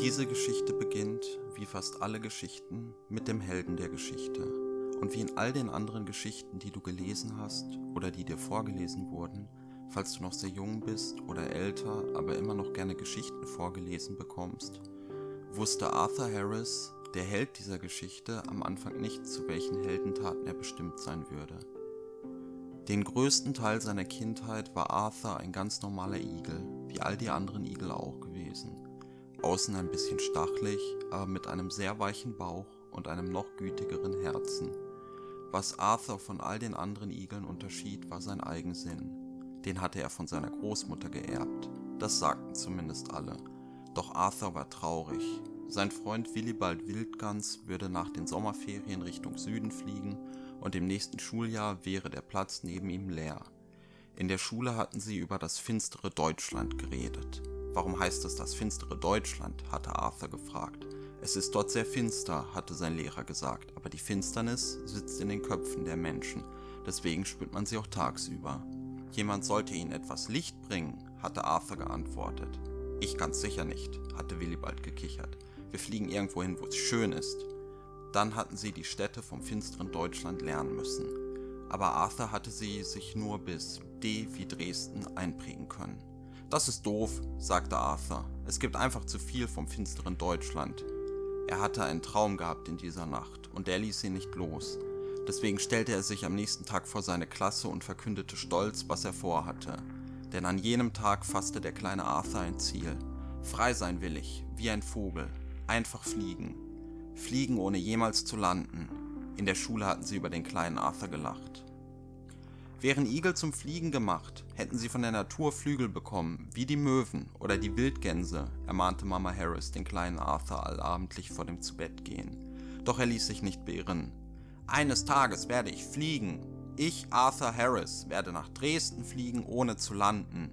Diese Geschichte beginnt, wie fast alle Geschichten, mit dem Helden der Geschichte. Und wie in all den anderen Geschichten, die du gelesen hast oder die dir vorgelesen wurden, falls du noch sehr jung bist oder älter, aber immer noch gerne Geschichten vorgelesen bekommst, wusste Arthur Harris, der Held dieser Geschichte, am Anfang nicht, zu welchen Heldentaten er bestimmt sein würde. Den größten Teil seiner Kindheit war Arthur ein ganz normaler Igel, wie all die anderen Igel auch gewesen. Außen ein bisschen stachlig, aber mit einem sehr weichen Bauch und einem noch gütigeren Herzen. Was Arthur von all den anderen Igeln unterschied, war sein Eigensinn. Den hatte er von seiner Großmutter geerbt. Das sagten zumindest alle. Doch Arthur war traurig. Sein Freund Willibald Wildgans würde nach den Sommerferien Richtung Süden fliegen und im nächsten Schuljahr wäre der Platz neben ihm leer. In der Schule hatten sie über das finstere Deutschland geredet. Warum heißt es das finstere Deutschland? hatte Arthur gefragt. Es ist dort sehr finster, hatte sein Lehrer gesagt, aber die Finsternis sitzt in den Köpfen der Menschen, deswegen spürt man sie auch tagsüber. Jemand sollte ihnen etwas Licht bringen, hatte Arthur geantwortet. Ich ganz sicher nicht, hatte Willibald gekichert. Wir fliegen irgendwo hin, wo es schön ist. Dann hatten sie die Städte vom finsteren Deutschland lernen müssen. Aber Arthur hatte sie sich nur bis D wie Dresden einprägen können. Das ist doof, sagte Arthur. Es gibt einfach zu viel vom finsteren Deutschland. Er hatte einen Traum gehabt in dieser Nacht und der ließ ihn nicht los. Deswegen stellte er sich am nächsten Tag vor seine Klasse und verkündete stolz, was er vorhatte. Denn an jenem Tag fasste der kleine Arthur ein Ziel. Frei sein will ich, wie ein Vogel. Einfach fliegen. Fliegen ohne jemals zu landen. In der Schule hatten sie über den kleinen Arthur gelacht. Wären Igel zum Fliegen gemacht, hätten sie von der Natur Flügel bekommen, wie die Möwen oder die Wildgänse, ermahnte Mama Harris den kleinen Arthur allabendlich vor dem Zubettgehen. Doch er ließ sich nicht beirren. Eines Tages werde ich fliegen. Ich, Arthur Harris, werde nach Dresden fliegen, ohne zu landen.